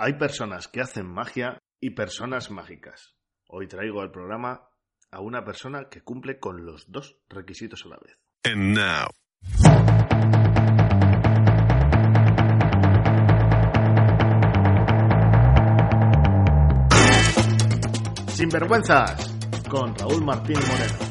Hay personas que hacen magia y personas mágicas. Hoy traigo al programa a una persona que cumple con los dos requisitos a la vez. And now, Sinvergüenzas con Raúl Martín Moreno.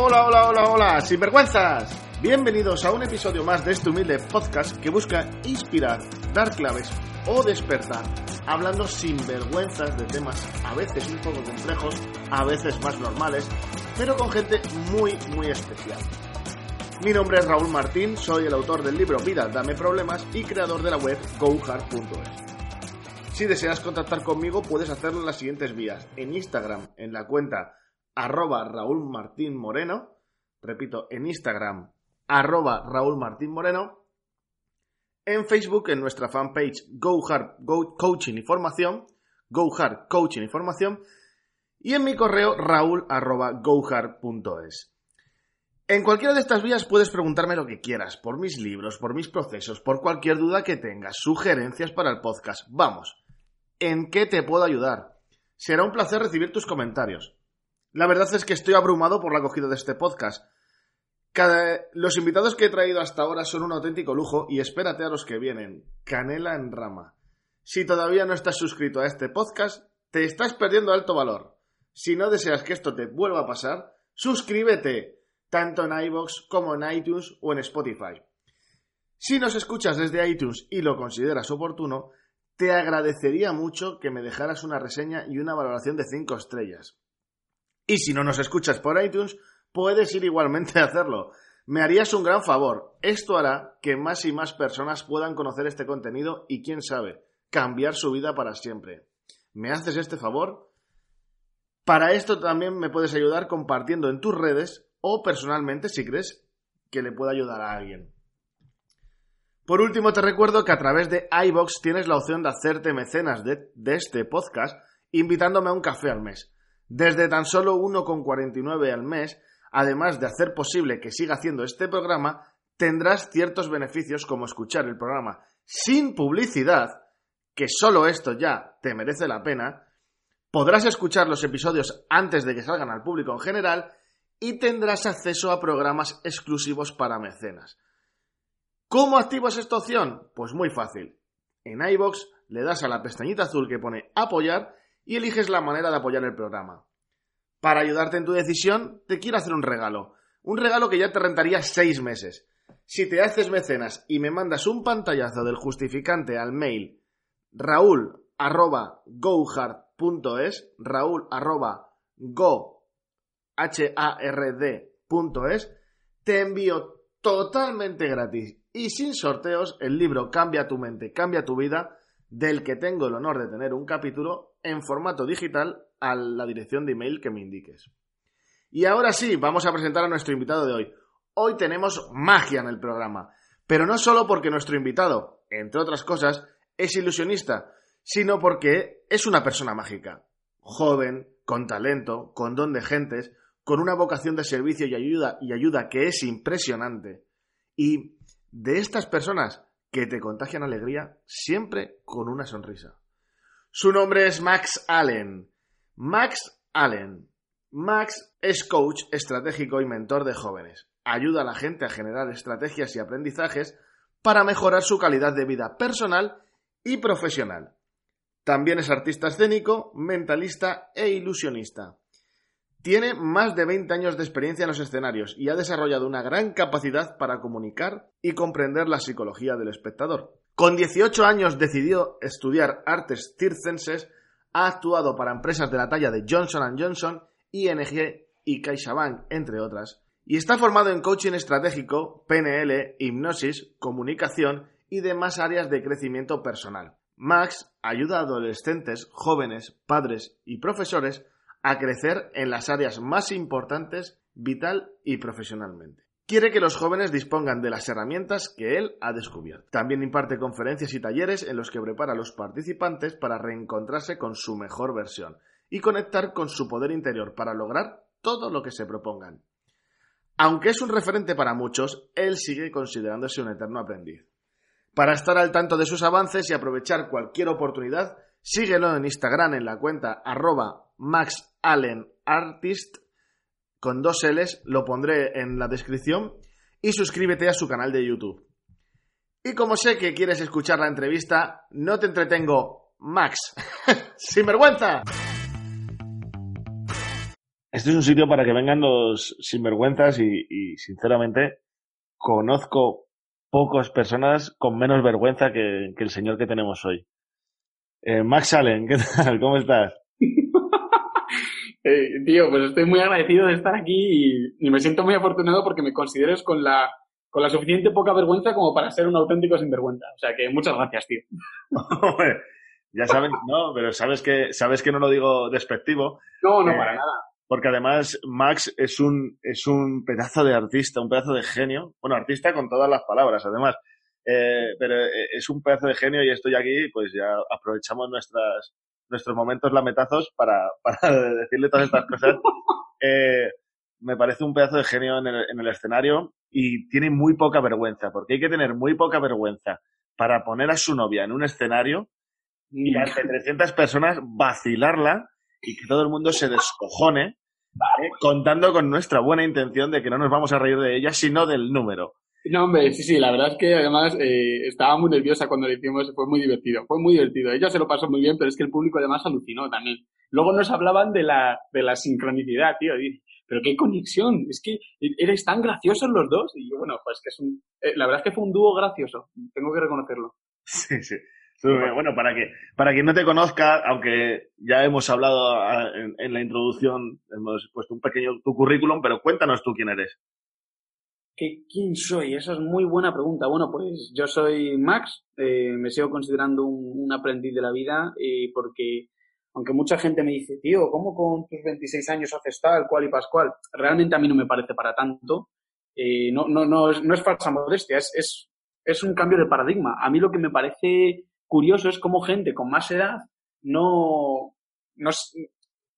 Hola, hola, hola, hola, sinvergüenzas. Bienvenidos a un episodio más de este humilde podcast que busca inspirar, dar claves o despertar, hablando sin vergüenzas de temas a veces un poco complejos, a veces más normales, pero con gente muy, muy especial. Mi nombre es Raúl Martín, soy el autor del libro Vida, Dame Problemas y creador de la web gohard.es. Si deseas contactar conmigo puedes hacerlo en las siguientes vías. En Instagram, en la cuenta arroba Raúl Martín Moreno. Repito, en Instagram, arroba Raúl Martín Moreno. En Facebook, en nuestra fanpage GoHard Go Coaching y Formación. GoHard Coaching y Formación. Y en mi correo raúl arroba gohard.es. En cualquiera de estas vías puedes preguntarme lo que quieras, por mis libros, por mis procesos, por cualquier duda que tengas, sugerencias para el podcast. Vamos, ¿en qué te puedo ayudar? Será un placer recibir tus comentarios. La verdad es que estoy abrumado por la acogida de este podcast. Cada... Los invitados que he traído hasta ahora son un auténtico lujo y espérate a los que vienen. Canela en rama. Si todavía no estás suscrito a este podcast, te estás perdiendo alto valor. Si no deseas que esto te vuelva a pasar, suscríbete tanto en iVoox como en iTunes o en Spotify. Si nos escuchas desde iTunes y lo consideras oportuno, te agradecería mucho que me dejaras una reseña y una valoración de 5 estrellas. Y si no nos escuchas por iTunes, puedes ir igualmente a hacerlo. Me harías un gran favor. Esto hará que más y más personas puedan conocer este contenido y, quién sabe, cambiar su vida para siempre. ¿Me haces este favor? Para esto también me puedes ayudar compartiendo en tus redes o personalmente si crees que le pueda ayudar a alguien. Por último, te recuerdo que a través de iBox tienes la opción de hacerte mecenas de, de este podcast invitándome a un café al mes. Desde tan solo 1,49 al mes, además de hacer posible que siga haciendo este programa, tendrás ciertos beneficios como escuchar el programa sin publicidad, que solo esto ya te merece la pena, podrás escuchar los episodios antes de que salgan al público en general y tendrás acceso a programas exclusivos para mecenas. ¿Cómo activas esta opción? Pues muy fácil. En iBox le das a la pestañita azul que pone apoyar y eliges la manera de apoyar el programa. Para ayudarte en tu decisión, te quiero hacer un regalo. Un regalo que ya te rentaría seis meses. Si te haces mecenas y me mandas un pantallazo del justificante al mail raúl arroba te envío totalmente gratis y sin sorteos el libro Cambia tu mente, cambia tu vida, del que tengo el honor de tener un capítulo en formato digital a la dirección de email que me indiques. Y ahora sí, vamos a presentar a nuestro invitado de hoy. Hoy tenemos magia en el programa, pero no solo porque nuestro invitado, entre otras cosas, es ilusionista, sino porque es una persona mágica, joven, con talento, con don de gentes, con una vocación de servicio y ayuda y ayuda que es impresionante. Y de estas personas que te contagian alegría siempre con una sonrisa. Su nombre es Max Allen. Max Allen. Max es coach estratégico y mentor de jóvenes. Ayuda a la gente a generar estrategias y aprendizajes para mejorar su calidad de vida personal y profesional. También es artista escénico, mentalista e ilusionista. Tiene más de 20 años de experiencia en los escenarios y ha desarrollado una gran capacidad para comunicar y comprender la psicología del espectador. Con 18 años decidió estudiar artes circenses, ha actuado para empresas de la talla de Johnson Johnson, ING y CaixaBank, entre otras, y está formado en coaching estratégico, PNL, hipnosis, comunicación y demás áreas de crecimiento personal. Max ayuda a adolescentes, jóvenes, padres y profesores a crecer en las áreas más importantes vital y profesionalmente. Quiere que los jóvenes dispongan de las herramientas que él ha descubierto. También imparte conferencias y talleres en los que prepara a los participantes para reencontrarse con su mejor versión y conectar con su poder interior para lograr todo lo que se propongan. Aunque es un referente para muchos, él sigue considerándose un eterno aprendiz. Para estar al tanto de sus avances y aprovechar cualquier oportunidad, síguelo en Instagram en la cuenta arroba maxallenartist con dos L's, lo pondré en la descripción, y suscríbete a su canal de YouTube. Y como sé que quieres escuchar la entrevista, no te entretengo, Max. ¡Sin vergüenza! Este es un sitio para que vengan los sinvergüenzas y, y sinceramente conozco pocas personas con menos vergüenza que, el señor que tenemos hoy. Eh, Max Allen, ¿qué tal? ¿Cómo estás? Eh, tío, pues estoy muy agradecido de estar aquí y, y, me siento muy afortunado porque me consideres con la, con la suficiente poca vergüenza como para ser un auténtico sinvergüenza. O sea que muchas gracias, tío. ya sabes, no, pero sabes que, sabes que no lo digo despectivo. No, no, eh, para nada. Porque además Max es un, es un pedazo de artista, un pedazo de genio. Bueno, artista con todas las palabras, además. Eh, pero es un pedazo de genio y estoy aquí, pues ya aprovechamos nuestras, nuestros momentos lametazos para, para decirle todas estas cosas. Eh, me parece un pedazo de genio en el, en el escenario y tiene muy poca vergüenza, porque hay que tener muy poca vergüenza para poner a su novia en un escenario y mm. ante 300 personas vacilarla y que todo el mundo se descojone, contando con nuestra buena intención de que no nos vamos a reír de ella, sino del número. No, hombre, sí, sí, la verdad es que además eh, estaba muy nerviosa cuando lo hicimos, fue muy divertido, fue muy divertido. Ella se lo pasó muy bien, pero es que el público además alucinó también. Luego nos hablaban de la, de la sincronicidad, tío, pero qué conexión, es que erais tan graciosos los dos. Y bueno, pues que es un, eh, la verdad es que fue un dúo gracioso, tengo que reconocerlo. Sí, sí. Bueno, para que, para quien no te conozca, aunque ya hemos hablado ah, en, en, la introducción, hemos puesto un pequeño tu currículum, pero cuéntanos tú quién eres. ¿Qué, ¿Quién soy? Esa es muy buena pregunta. Bueno, pues yo soy Max, eh, me sigo considerando un, un, aprendiz de la vida eh, porque aunque mucha gente me dice, tío, ¿cómo con tus 26 años haces tal, cual y pascual? Realmente a mí no me parece para tanto. Eh, no, no, no, es, no es falsa modestia, es, es, es un cambio de paradigma. A mí lo que me parece curioso es cómo gente con más edad no, no,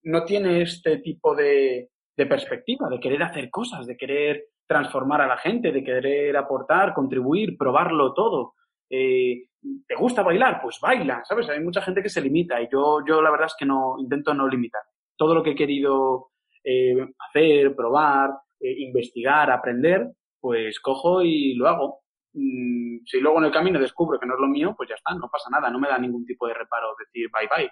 no tiene este tipo de, de perspectiva, de querer hacer cosas, de querer transformar a la gente, de querer aportar, contribuir, probarlo todo. Eh, ¿Te gusta bailar? Pues baila, ¿sabes? Hay mucha gente que se limita y yo, yo la verdad es que no intento no limitar. Todo lo que he querido eh, hacer, probar, eh, investigar, aprender, pues cojo y lo hago. Mm, si luego en el camino descubro que no es lo mío, pues ya está, no pasa nada, no me da ningún tipo de reparo decir bye bye.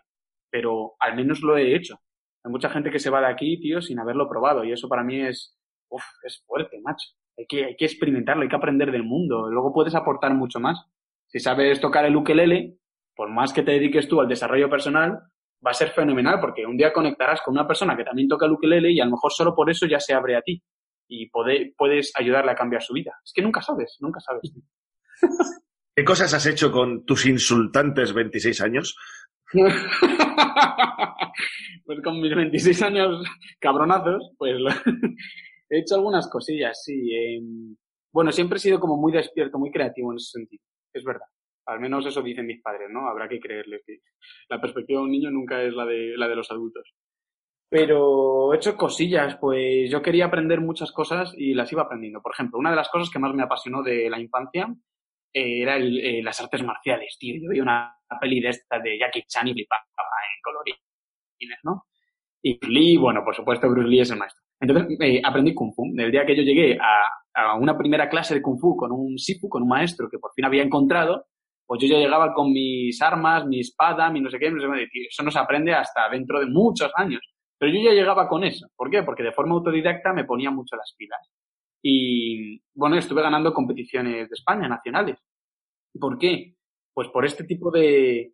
Pero al menos lo he hecho. Hay mucha gente que se va de aquí, tío, sin haberlo probado y eso para mí es, uf, es fuerte, macho. Hay que, hay que experimentarlo, hay que aprender del mundo. Luego puedes aportar mucho más. Si sabes tocar el ukelele, por más que te dediques tú al desarrollo personal, va a ser fenomenal porque un día conectarás con una persona que también toca el ukelele y a lo mejor solo por eso ya se abre a ti y puede, puedes ayudarle a cambiar su vida. Es que nunca sabes, nunca sabes. ¿Qué cosas has hecho con tus insultantes 26 años? pues con mis 26 años cabronazos, pues he hecho algunas cosillas, sí. Eh, bueno, siempre he sido como muy despierto, muy creativo en ese sentido, es verdad. Al menos eso dicen mis padres, ¿no? Habrá que creerles que la perspectiva de un niño nunca es la de, la de los adultos. Pero he hecho cosillas, pues yo quería aprender muchas cosas y las iba aprendiendo. Por ejemplo, una de las cosas que más me apasionó de la infancia eh, era eh, las artes marciales, tío. Yo vi una peli de esta de Jackie Chan y flipaba en colorines, ¿no? Y Lee, bueno, por supuesto, Bruce Lee es el maestro. Entonces eh, aprendí Kung Fu. Del día que yo llegué a, a, una primera clase de Kung Fu con un Sifu, con un maestro que por fin había encontrado, pues yo ya llegaba con mis armas, mi espada, mi no sé qué, no sé qué. Eso no se aprende hasta dentro de muchos años. Pero yo ya llegaba con eso. ¿Por qué? Porque de forma autodidacta me ponía mucho las pilas. Y bueno, estuve ganando competiciones de España, nacionales. ¿Por qué? Pues por este tipo de...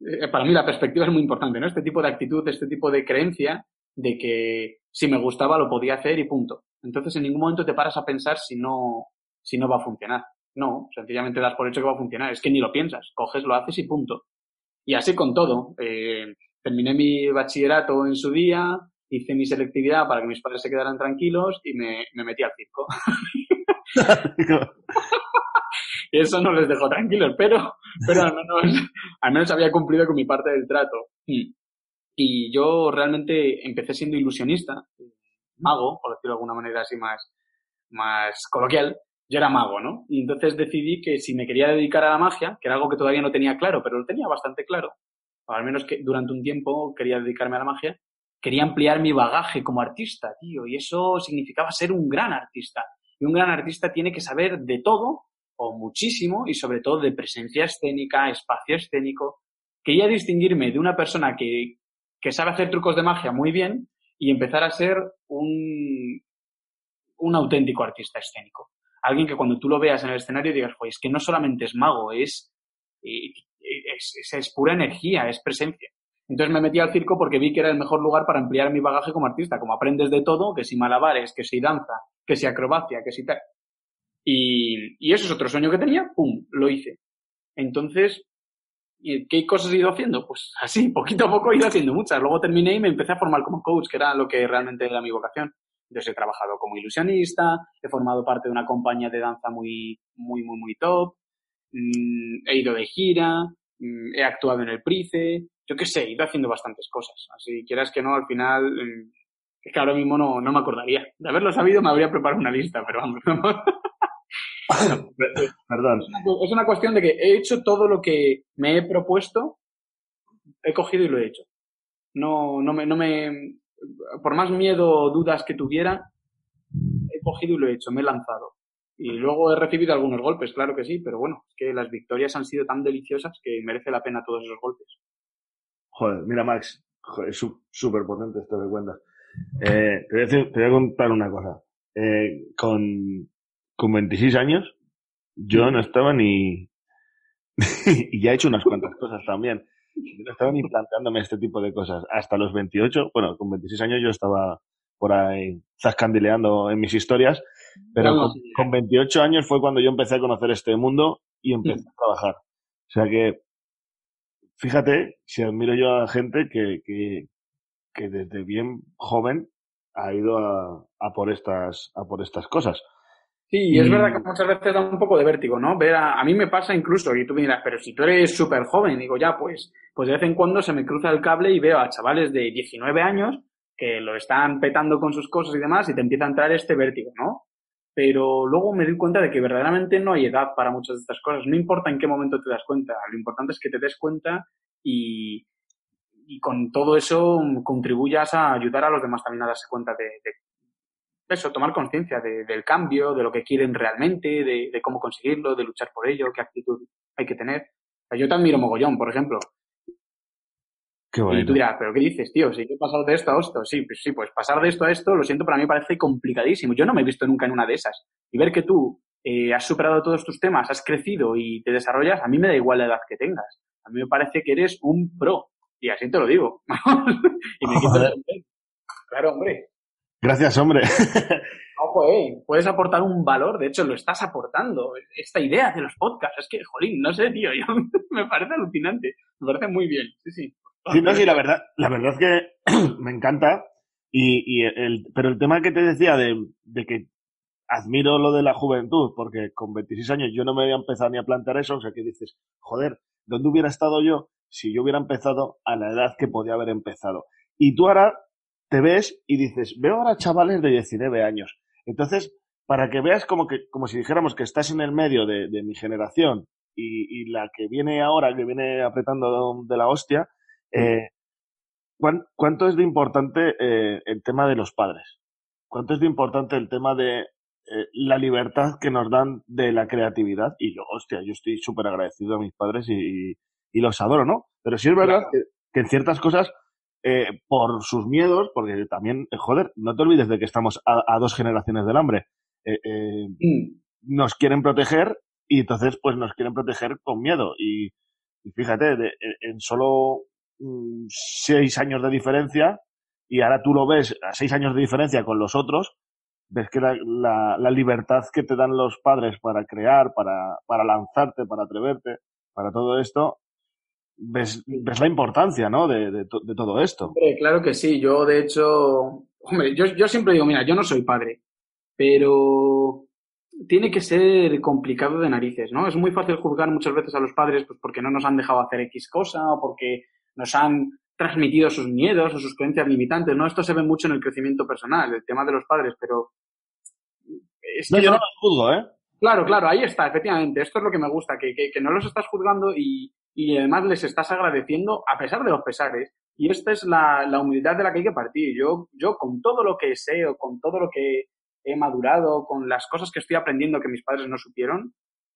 Eh, para mí la perspectiva es muy importante, ¿no? Este tipo de actitud, este tipo de creencia de que si me gustaba lo podía hacer y punto. Entonces en ningún momento te paras a pensar si no, si no va a funcionar. No, sencillamente das por hecho que va a funcionar. Es que ni lo piensas. Coges, lo haces y punto. Y así con todo. Eh, terminé mi bachillerato en su día, hice mi selectividad para que mis padres se quedaran tranquilos y me, me metí al circo. Eso no les dejó tranquilos, pero, pero al, menos, al menos había cumplido con mi parte del trato. Y yo realmente empecé siendo ilusionista, mago, por decirlo de alguna manera así más, más coloquial, yo era mago, ¿no? Y entonces decidí que si me quería dedicar a la magia, que era algo que todavía no tenía claro, pero lo tenía bastante claro, o al menos que durante un tiempo quería dedicarme a la magia, quería ampliar mi bagaje como artista, tío, y eso significaba ser un gran artista. Y un gran artista tiene que saber de todo, o muchísimo, y sobre todo de presencia escénica, espacio escénico. Quería distinguirme de una persona que, que sabe hacer trucos de magia muy bien y empezar a ser un, un auténtico artista escénico. Alguien que cuando tú lo veas en el escenario digas, pues es que no solamente es mago, es, es, es, pura energía, es presencia. Entonces me metí al circo porque vi que era el mejor lugar para ampliar mi bagaje como artista. Como aprendes de todo, que si malabares, que si danza, que si acrobacia, que si tal. Y, y eso es otro sueño que tenía, ¡pum! Lo hice. Entonces, ¿qué cosas he ido haciendo? Pues así, poquito a poco he ido haciendo muchas. Luego terminé y me empecé a formar como coach, que era lo que realmente era mi vocación. Entonces he trabajado como ilusionista, he formado parte de una compañía de danza muy, muy, muy, muy top, mm, he ido de gira, mm, he actuado en el Price, yo qué sé, he ido haciendo bastantes cosas. Así quieras que no, al final, mm, es que ahora mismo no, no me acordaría. De haberlo sabido me habría preparado una lista, pero vamos. Perdón. Es una cuestión de que he hecho todo lo que me he propuesto, he cogido y lo he hecho. No, no me, no me, por más miedo o dudas que tuviera, he cogido y lo he hecho, me he lanzado. Y luego he recibido algunos golpes, claro que sí, pero bueno, es que las victorias han sido tan deliciosas que merece la pena todos esos golpes. Joder, mira Max, es súper potente esto que cuentas. Eh, te, voy a te, voy a contar una cosa. Eh, con, con 26 años, yo no estaba ni... y ya he hecho unas cuantas cosas también no estaba ni planteándome este tipo de cosas. Hasta los 28, bueno, con 26 años yo estaba por ahí zascandileando en mis historias, pero con, 28 años fue cuando yo empecé a conocer este mundo y empecé a trabajar. O sea que, fíjate, si admiro yo a gente que, que, que desde bien joven ha ido a, a, por estas, a por estas cosas. Sí, y es verdad que muchas veces da un poco de vértigo, ¿no? Ver a, a mí me pasa incluso, y tú me dirás, pero si tú eres súper joven, digo, ya, pues, pues de vez en cuando se me cruza el cable y veo a chavales de 19 años que lo están petando con sus cosas y demás y te empieza a entrar este vértigo, ¿no? Pero luego me doy cuenta de que verdaderamente no hay edad para muchas de estas cosas. No importa en qué momento te das cuenta, lo importante es que te des cuenta y, y con todo eso contribuyas a ayudar a los demás también a darse cuenta de, de eso, tomar conciencia del cambio, de lo que quieren realmente, de, cómo conseguirlo, de luchar por ello, qué actitud hay que tener. yo te admiro mogollón, por ejemplo. Qué bonito. Y tú dirás, ¿pero qué dices, tío? Si he pasado de esto a esto. Sí, pues sí, pues pasar de esto a esto, lo siento, para mí parece complicadísimo. Yo no me he visto nunca en una de esas. Y ver que tú eh, has superado todos tus temas, has crecido y te desarrollas, a mí me da igual la edad que tengas. A mí me parece que eres un pro. Y así te lo digo. y me quito Claro, hombre. Gracias, hombre. Ojo, eh, puedes aportar un valor, de hecho lo estás aportando. Esta idea de los podcasts, es que, jolín, no sé, tío, yo, me parece alucinante, me parece muy bien, sí, sí. Sí, no, sí, la verdad, la verdad es que me encanta, y, y el, pero el tema que te decía de, de que admiro lo de la juventud, porque con 26 años yo no me había empezado ni a plantear eso, o sea que dices, joder, ¿dónde hubiera estado yo si yo hubiera empezado a la edad que podía haber empezado? Y tú ahora te ves y dices, veo ahora chavales de 19 años. Entonces, para que veas como que, como si dijéramos que estás en el medio de, mi generación y, y, la que viene ahora, que viene apretando de la hostia, eh, ¿cuánto es de importante eh, el tema de los padres? ¿Cuánto es de importante el tema de eh, la libertad que nos dan de la creatividad? Y yo, hostia, yo estoy súper agradecido a mis padres y, y, los adoro, ¿no? Pero sí es verdad que, que en ciertas cosas eh, por sus miedos, porque también, eh, joder, no te olvides de que estamos a, dos generaciones del hambre. Eh, mm. Nos quieren proteger y entonces pues nos quieren proteger con miedo. Y, fíjate, en solo mm, seis años de diferencia, y ahora tú lo ves a seis años de diferencia con los otros, ves que la, la, libertad que te dan los padres para crear, para, para lanzarte, para atreverte, para todo esto, ves, ves la importancia, ¿no? De, de, de, todo esto. Hombre, claro que sí. Yo, de hecho, hombre, yo, yo siempre digo, mira, yo no soy padre, pero tiene que ser complicado de narices, ¿no? Es muy fácil juzgar muchas veces a los padres pues porque no nos han dejado hacer X cosa o porque nos han transmitido sus miedos o sus creencias limitantes, ¿no? Esto se ve mucho en el crecimiento personal, el tema de los padres, pero no, yo no los juzgo, ¿eh? Claro, claro, ahí está, efectivamente. Esto es lo que me gusta, que, que, que no los estás juzgando y, y además les estás agradeciendo a pesar de los pesares. Y esta es la, la humildad de la que hay que partir. Yo, yo con todo lo que sé o con todo lo que he madurado, con las cosas que estoy aprendiendo que mis padres no supieron,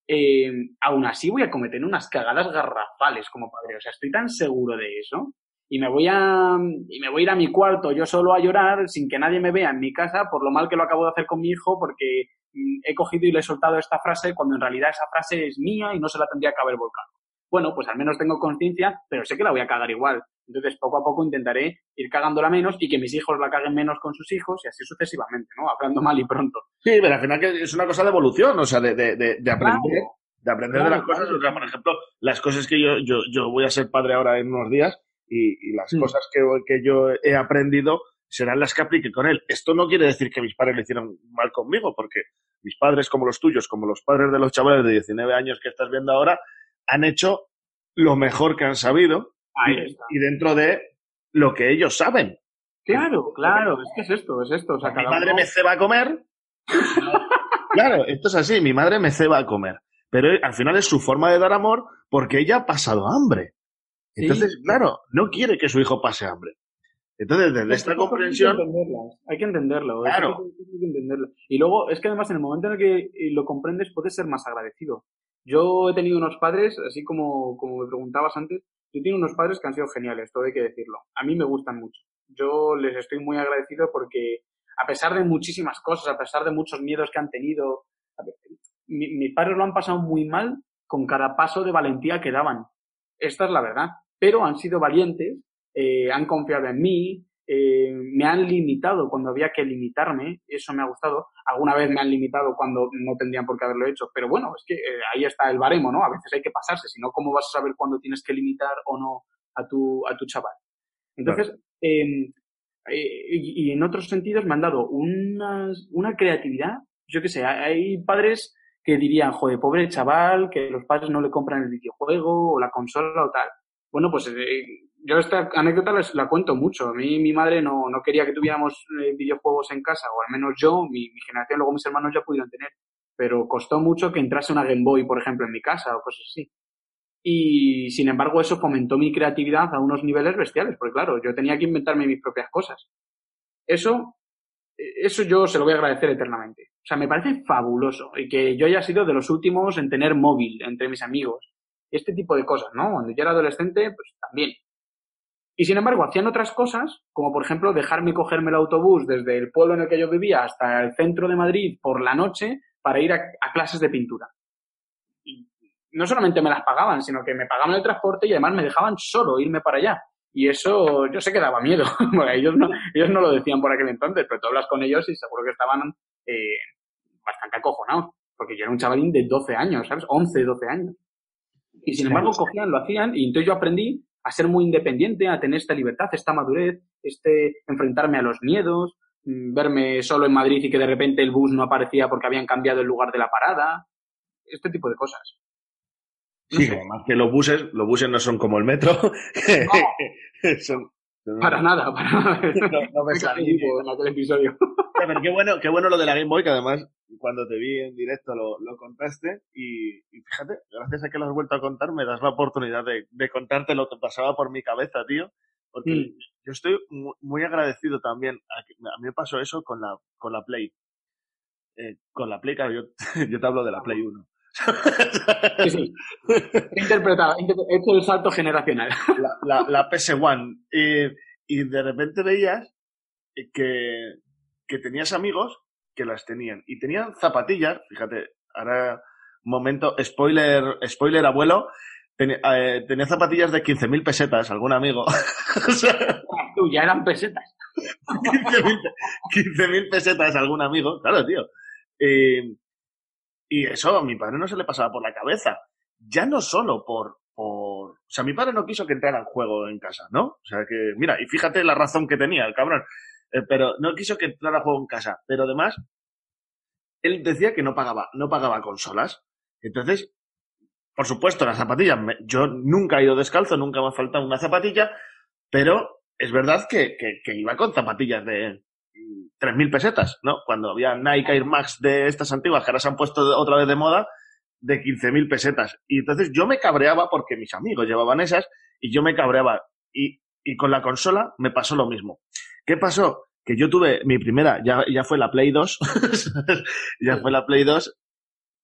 eh, aún así voy a cometer unas cagadas garrafales como padre. O sea, estoy tan seguro de eso. Y me voy a, y me voy a ir a mi cuarto yo solo a llorar sin que nadie me vea en mi casa por lo mal que lo acabo de hacer con mi hijo porque mm, he cogido y le he soltado esta frase cuando en realidad esa frase es mía y no se la tendría que haber volcado. Bueno, pues al menos tengo conciencia, pero sé que la voy a cagar igual. Entonces, poco a poco intentaré ir cagándola menos y que mis hijos la caguen menos con sus hijos y así sucesivamente, ¿no? Hablando mal y pronto. Sí, pero al final es una cosa de evolución, o sea, de, de, de, aprender. De aprender de las cosas. O sea, por ejemplo, las cosas que yo, yo, yo voy a ser padre ahora en unos días y, y las mm. cosas que, que yo he aprendido serán las que aplique con él. Esto no quiere decir que mis padres le hicieron mal conmigo, porque mis padres, como los tuyos, como los padres de los chavales de 19 años que estás viendo ahora, han hecho lo mejor que han sabido y, dentro de lo que ellos saben. Claro, claro, es que es esto, es esto. O sea, mi madre me ceba a comer. claro, esto es así, mi madre me ceba a comer. Pero al final es su forma de dar amor porque ella ha pasado hambre. Entonces, claro, no quiere que su hijo pase hambre. Entonces, desde esta comprensión. Hay que entenderlo. Claro. Hay que entenderlo. Y luego, es que además, en el momento en el que lo comprendes, puedes ser más agradecido. Yo he tenido unos padres, así como, como me preguntabas antes, yo tengo unos padres que han sido geniales, todo hay que decirlo. A mí me gustan mucho. Yo les estoy muy agradecido porque, a pesar de muchísimas cosas, a pesar de muchos miedos que han tenido, mis padres lo han pasado muy mal con cada paso de valentía que daban. Esta es la verdad. Pero han sido valientes, eh, han confiado en mí, eh, me han limitado cuando había que limitarme, eso me ha gustado. Alguna vez me han limitado cuando no tendrían por qué haberlo hecho, pero bueno, es que eh, ahí está el baremo, ¿no? A veces hay que pasarse, si no, ¿cómo vas a saber cuándo tienes que limitar o no a tu, a tu chaval? Entonces, em, eh, y, en otros sentidos me han dado unas, una creatividad, yo qué sé, hay padres que dirían, joder, pobre chaval, que los padres no le compran el videojuego o la consola o tal. Bueno, pues eh, yo esta anécdota la cuento mucho. A mí mi madre no, no quería que tuviéramos eh, videojuegos en casa, o al menos yo, mi, mi, generación, luego mis hermanos ya pudieron tener. Pero costó mucho que entrase una Game Boy, por ejemplo, en mi casa o cosas así. Y sin embargo, eso fomentó mi creatividad a unos niveles bestiales, porque claro, yo tenía que inventarme mis propias cosas. Eso, eh, eso yo se lo voy a agradecer eternamente. O sea, me parece fabuloso y que yo haya sido de los últimos en tener móvil entre mis amigos. Este tipo de cosas, ¿no? Cuando yo era adolescente, pues también. Y sin embargo, hacían otras cosas, como por ejemplo dejarme cogerme el autobús desde el pueblo en el que yo vivía hasta el centro de Madrid por la noche para ir a, clases de pintura. Y no solamente me las pagaban, sino que me pagaban el transporte y además me dejaban solo irme para allá. Y eso yo sé que daba miedo. bueno, ellos no, ellos no lo decían por aquel entonces, pero tú hablas con ellos y seguro que estaban eh, bastante acojonados. Porque yo era un chavalín de 12 años, ¿sabes? 11, 12 años. Y sin embargo cogían, lo hacían, y entonces yo aprendí a ser muy independiente, a tener esta libertad, esta madurez, este enfrentarme a los miedos, mm, verme solo en Madrid y que de repente el bus no aparecía porque habían cambiado el lugar de la parada, este tipo de cosas. sí, además que los buses, los buses no son como el metro. son, para nada, para nada. No, me salí en aquel episodio. Pero qué bueno, qué bueno lo de la Game Boy, que además cuando te vi en directo lo, lo contaste y, y, fíjate, gracias a que lo has vuelto a contar me das la oportunidad de, de contarte lo que pasaba por mi cabeza, tío. Porque yo estoy muy, agradecido también. A, a, mí me pasó eso con la, con la Play. Eh, con la Play, claro, yo, yo te hablo de la Play 1. sí, sí. Interpretado, he hecho el salto generacional. La, la, la PS1. Y, y de repente veías que, que tenías amigos que las tenían. Y tenían zapatillas, fíjate, ahora momento, spoiler, spoiler abuelo, eh, tenía zapatillas de 15.000 pesetas, algún amigo. Tú, ya eran pesetas. 15.000 pesetas, algún amigo, claro, tío. y eso a mi padre no se le pasaba por la cabeza. Ya no solo por, por... O sea, mi padre no quiso que entrara en juego en casa, ¿no? O sea, que, mira, y fíjate la razón que tenía el cabrón. Eh, pero no quiso que entrara juego en casa. Pero además, él decía que no pagaba, no pagaba consolas. Entonces, por supuesto, las zapatillas, yo nunca he ido descalzo, nunca me ha faltado una zapatilla, pero es verdad que, que, iba con zapatillas de 3.000 pesetas, ¿no? Cuando había Nike Air Max de estas antiguas que ahora se han puesto otra vez de moda, de 15.000 pesetas. Y entonces yo me cabreaba porque mis amigos llevaban esas y yo me cabreaba. Y, y con la consola me pasó lo mismo. ¿Qué pasó? Que yo tuve mi primera, ya, ya fue la Play 2, ya fue la Play 2,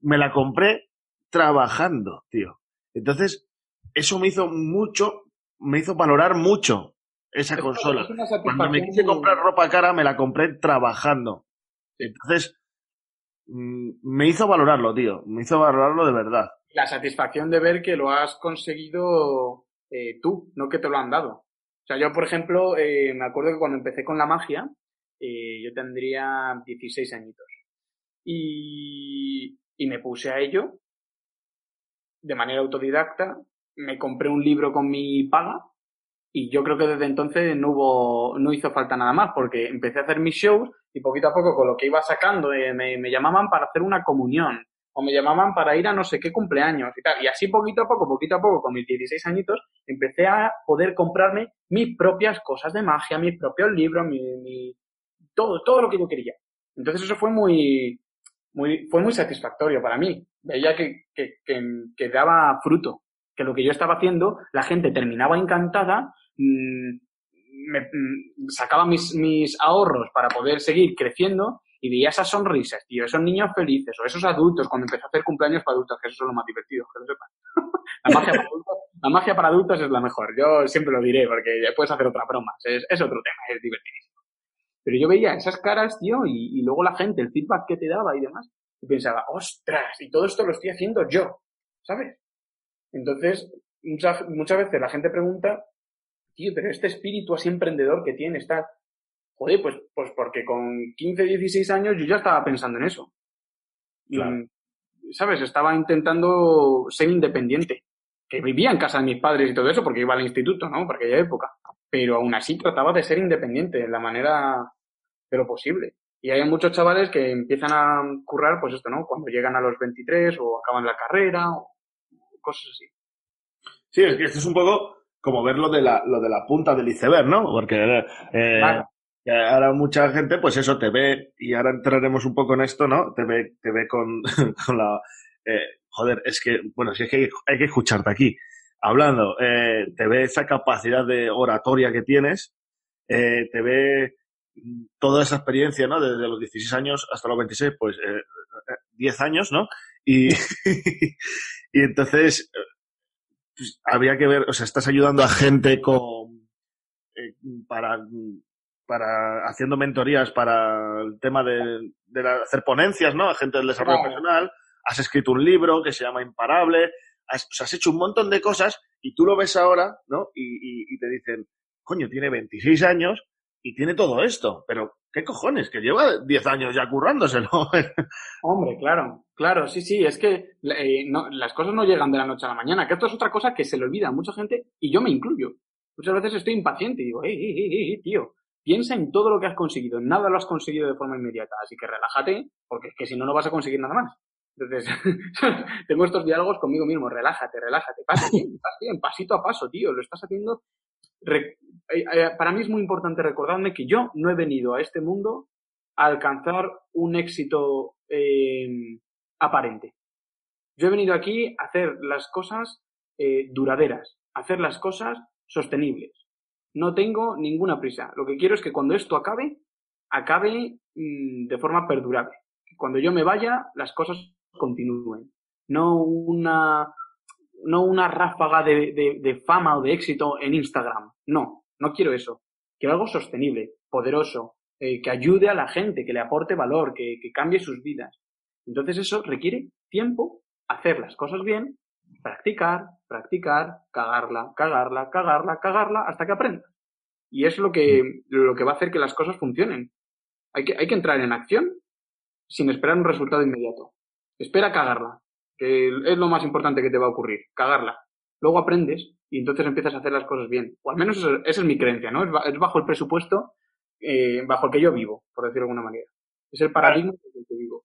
me la compré trabajando, tío. Entonces, eso me hizo mucho, me hizo valorar mucho esa consola. Cuando me quise comprar ropa cara, me la compré trabajando. Entonces, mm, me hizo valorarlo, tío. Me hizo valorarlo de verdad. La satisfacción de ver que lo has conseguido eh, tú, no que te lo han dado. O sea, yo, por ejemplo, eh, me acuerdo que cuando empecé con la magia, eh, yo tendría 16 añitos. Y, y me puse a ello de manera autodidacta. Me compré un libro con mi paga y yo creo que desde entonces no hubo, no hizo falta nada más, porque empecé a hacer mis shows y poquito a poco con lo que iba sacando eh, me, me, llamaban para hacer una comunión o me llamaban para ir a no sé qué cumpleaños y tal. Y así poquito a poco, poquito a poco, con mis 16 añitos, empecé a poder comprarme mis propias cosas de magia, mis propios libros, mi, mi, todo, todo lo que yo quería. Entonces eso fue muy, muy, fue muy satisfactorio para mí. Veía que, que, daba fruto, que lo que yo estaba haciendo, la gente terminaba encantada Mm, me, mm, sacaba mis, mis ahorros para poder seguir creciendo y veía esas sonrisas, tío, esos niños felices o esos adultos cuando empecé a hacer cumpleaños para adultos, que eso es lo más divertido, que lo sepan. la, magia para adultos, la magia para adultos es la mejor, yo siempre lo diré porque puedes hacer otra broma, es, es otro tema, es divertidísimo. Pero yo veía esas caras, tío, y, y luego la gente, el feedback que te daba y demás, y pensaba, ostras, y todo esto lo estoy haciendo yo, ¿sabes? Entonces, muchas, muchas veces la gente pregunta tío, pero este espíritu así emprendedor que tiene, está, joder, pues, pues porque con 15, 16 años yo ya estaba pensando en eso. Claro. ¿Sabes? Estaba intentando ser independiente. Que vivía en casa de mis padres y todo eso porque iba al instituto, ¿no? Por aquella época. Pero aún así trataba de ser independiente en la manera de lo posible. Y hay muchos chavales que empiezan a currar, pues esto, ¿no? Cuando llegan a los 23 o acaban la carrera o cosas así. Sí, es que esto es un poco como ver lo de la, lo de la punta del iceberg, ¿no? Porque eh, claro. Ahora mucha gente, pues eso, te ve, y ahora entraremos un poco en esto, ¿no? Te ve, te ve con, con la... Eh, joder, es que, bueno, si es que hay, que escucharte aquí. Hablando, eh, te ve esa capacidad de oratoria que tienes, eh, te ve toda esa experiencia, ¿no? Desde los 16 años hasta los 26, pues eh, 10 años, ¿no? Y, y entonces pues, habría que ver, o sea, estás ayudando a gente con, para, para, haciendo mentorías para el tema de, de la, hacer ponencias, ¿no? A gente del desarrollo claro. personal, has escrito un libro que se llama Imparable, has, o sea, has hecho un montón de cosas y tú lo ves ahora, ¿no? Y, y, y te dicen, coño, tiene 26 años y tiene todo esto, pero ¿qué cojones? Que lleva 10 años ya currándoselo. Hombre, claro, claro, sí, sí, es que eh, no, las cosas no llegan de la noche a la mañana, que esto es otra cosa que se le olvida a mucha gente y yo me incluyo. Muchas veces estoy impaciente y digo, eh, eh, eh, tío, piensa en todo lo que has conseguido, nada lo has conseguido de forma inmediata, así que relájate, porque es que si no, no vas a conseguir nada más. Entonces, tengo estos diálogos conmigo mismo, relájate, relájate, pasa bien, pasa bien, pasito a paso, tío, lo estás haciendo para mí es muy importante recordarme que yo no he venido a este mundo a alcanzar un éxito eh, aparente. Yo he venido aquí a hacer las cosas eh, duraderas, a hacer las cosas sostenibles. No tengo ninguna prisa. Lo que quiero es que cuando esto acabe, acabe mmm, de forma perdurable. Cuando yo me vaya, las cosas continúen. No una, no una ráfaga de, de, de, fama o de éxito en Instagram. No, no quiero eso. Quiero algo sostenible, poderoso, eh, que ayude a la gente, que le aporte valor, que, que cambie sus vidas. Entonces eso requiere tiempo, hacer las cosas bien, practicar, practicar, cagarla, cagarla, cagarla, cagarla, hasta que aprenda. Y es lo que, lo que va a hacer que las cosas funcionen. Hay que, hay que entrar en acción sin esperar un resultado inmediato. Espera cagarla, que es lo más importante que te va a ocurrir, cagarla. Luego aprendes y entonces empiezas a hacer las cosas bien. O al menos esa es mi creencia, ¿no? Es bajo el presupuesto eh, bajo el que yo vivo, por decirlo de alguna manera. Es el paradigma bajo el que vivo.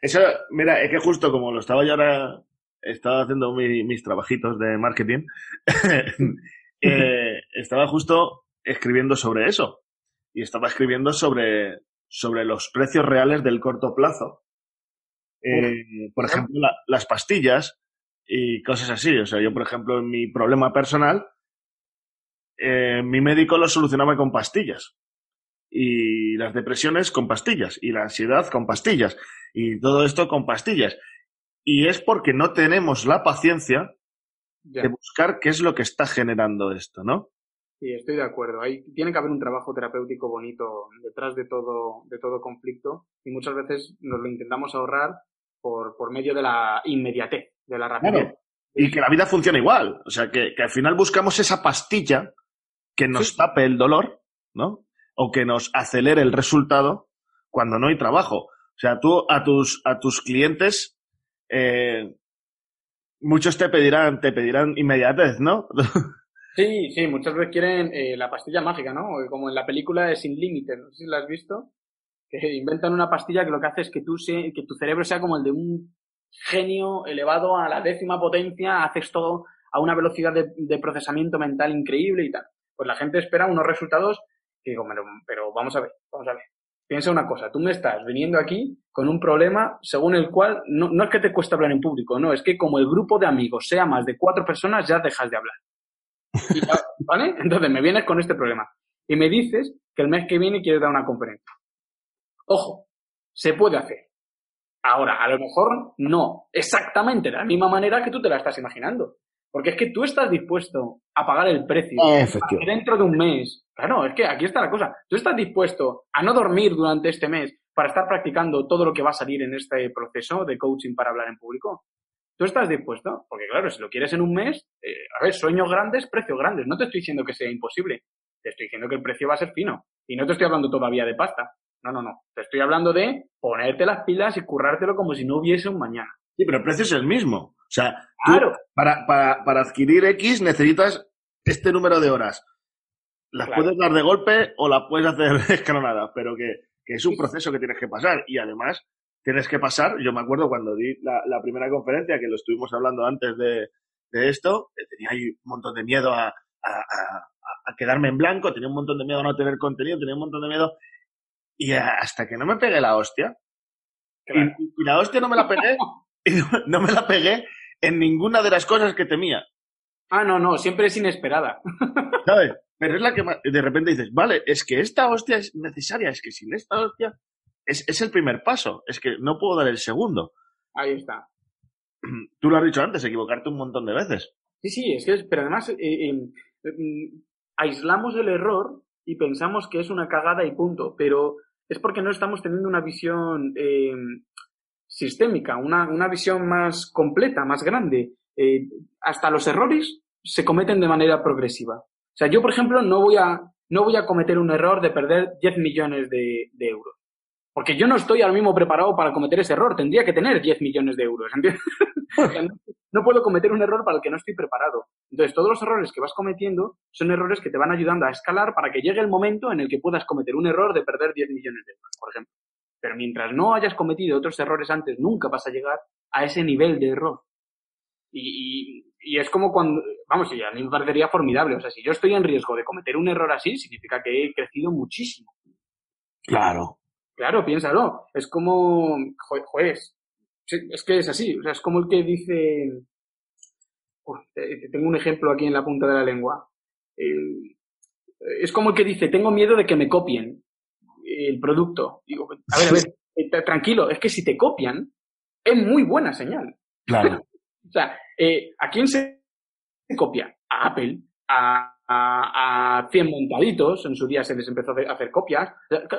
Eso, mira, es que justo como lo estaba yo ahora, estaba haciendo mi, mis trabajitos de marketing, eh, estaba justo escribiendo sobre eso. Y estaba escribiendo sobre sobre los precios reales del corto plazo. Eh, por ejemplo, las pastillas y cosas así. O sea, yo, por ejemplo, en mi problema personal, eh, mi médico lo solucionaba con pastillas. Y las depresiones con pastillas. Y la ansiedad con pastillas. Y todo esto con pastillas. Y es porque no tenemos la paciencia de buscar qué es lo que está generando esto, ¿no? Sí, estoy de acuerdo. Hay, tiene que haber un trabajo terapéutico bonito detrás de todo, de todo conflicto y muchas veces nos lo intentamos ahorrar por, por medio de la inmediatez, de la rapidez. Y que la vida funcione igual. O sea, que, al final buscamos esa pastilla que nos tape el dolor, ¿no? O que nos acelere el resultado cuando no hay trabajo. O sea, tú a tus, a tus clientes, eh, muchos te pedirán, te pedirán inmediatez, ¿no? Sí, sí, muchas veces quieren eh, la pastilla mágica, ¿no? Como en la película de Sin Límite, no sé si la has visto, que inventan una pastilla que lo que hace es que, tú que tu cerebro sea como el de un genio elevado a la décima potencia, haces todo a una velocidad de, procesamiento mental increíble y tal. Pues la gente espera unos resultados que digo, pero, pero vamos a ver, vamos a ver. Piensa una cosa, tú me estás viniendo aquí con un problema según el cual no, no es que te cueste hablar en público, no, es que como el grupo de amigos sea más de cuatro personas, ya dejas de hablar. ¿Vale? Entonces me vienes con este problema. Y me dices que el mes que viene quieres dar una conferencia. Ojo, se puede hacer. Ahora, a lo mejor no exactamente de la misma manera que tú te la estás imaginando. Porque es que tú estás dispuesto a pagar el precio dentro de un mes. Claro, es que aquí está la cosa. Tú estás dispuesto a no dormir durante este mes para estar practicando todo lo que va a salir en este proceso de coaching para hablar en público. ¿Tú estás dispuesto? Porque claro, si lo quieres en un mes, eh, a ver, sueños grandes, precios grandes. No te estoy diciendo que sea imposible. Te estoy diciendo que el precio va a ser fino. Y no te estoy hablando todavía de pasta. No, no, no. Te estoy hablando de ponerte las pilas y currártelo como si no hubiese un mañana. Sí, pero el precio es el mismo. O sea, claro. para, para, para adquirir X necesitas este número de horas. Las puedes dar de golpe o las puedes hacer escalonada, pero que, que es un proceso que tienes que pasar. Y además, tienes que pasar. Yo me acuerdo cuando di la, primera conferencia, que lo estuvimos hablando antes de, esto, eh, tenía ahí un montón de miedo a, quedarme en blanco, tenía un montón de miedo a no tener contenido, tenía un montón de miedo. Y hasta que no me pegué la hostia, y, la hostia no me la pegué, no me la pegué en ninguna de las cosas que temía. Ah, no, no, siempre es inesperada. ¿Sabes? Pero es la que de repente dices, vale, es que esta hostia es necesaria, es que sin esta hostia es, es el primer paso, es que no puedo dar el segundo. Ahí está. Tú lo has dicho antes, equivocarte un montón de veces. Sí, sí, es que, pero además eh, eh, mm, aislamos el error y pensamos que es una cagada y punto, pero es porque no estamos teniendo una visión eh, sistémica, una, una, visión más completa, más grande. hasta los errores se cometen de manera progresiva. O sea, yo, por ejemplo, no voy a, no voy a cometer un error de perder 10 millones de euros. Porque yo no estoy ahora mismo preparado para cometer ese error. Tendría que tener 10 millones de euros. ¿entiendes? no puedo cometer un error para el que no estoy preparado. Entonces, todos los errores que vas cometiendo son errores que te van ayudando a escalar para que llegue el momento en el que puedas cometer un error de perder 10 millones de euros, por ejemplo. Pero mientras no hayas cometido otros errores antes, nunca vas a llegar a ese nivel de error. Y, es como cuando, vamos, a mí me parecería formidable. O sea, si yo estoy en riesgo de cometer un error así, significa que he crecido muchísimo. Claro. Claro, piénsalo. Es como, juez, es que es así. O sea, es como el que dice, tengo un ejemplo aquí en la punta de la lengua. es como el que dice, tengo miedo de que me copien el producto. Digo, a ver, a ver, eh, tranquilo, es que si te copian, es muy buena señal. Claro. o sea, eh, ¿a quién se copia? A Apple, a a, a 100 montaditos, en su día se les empezó a hacer copias,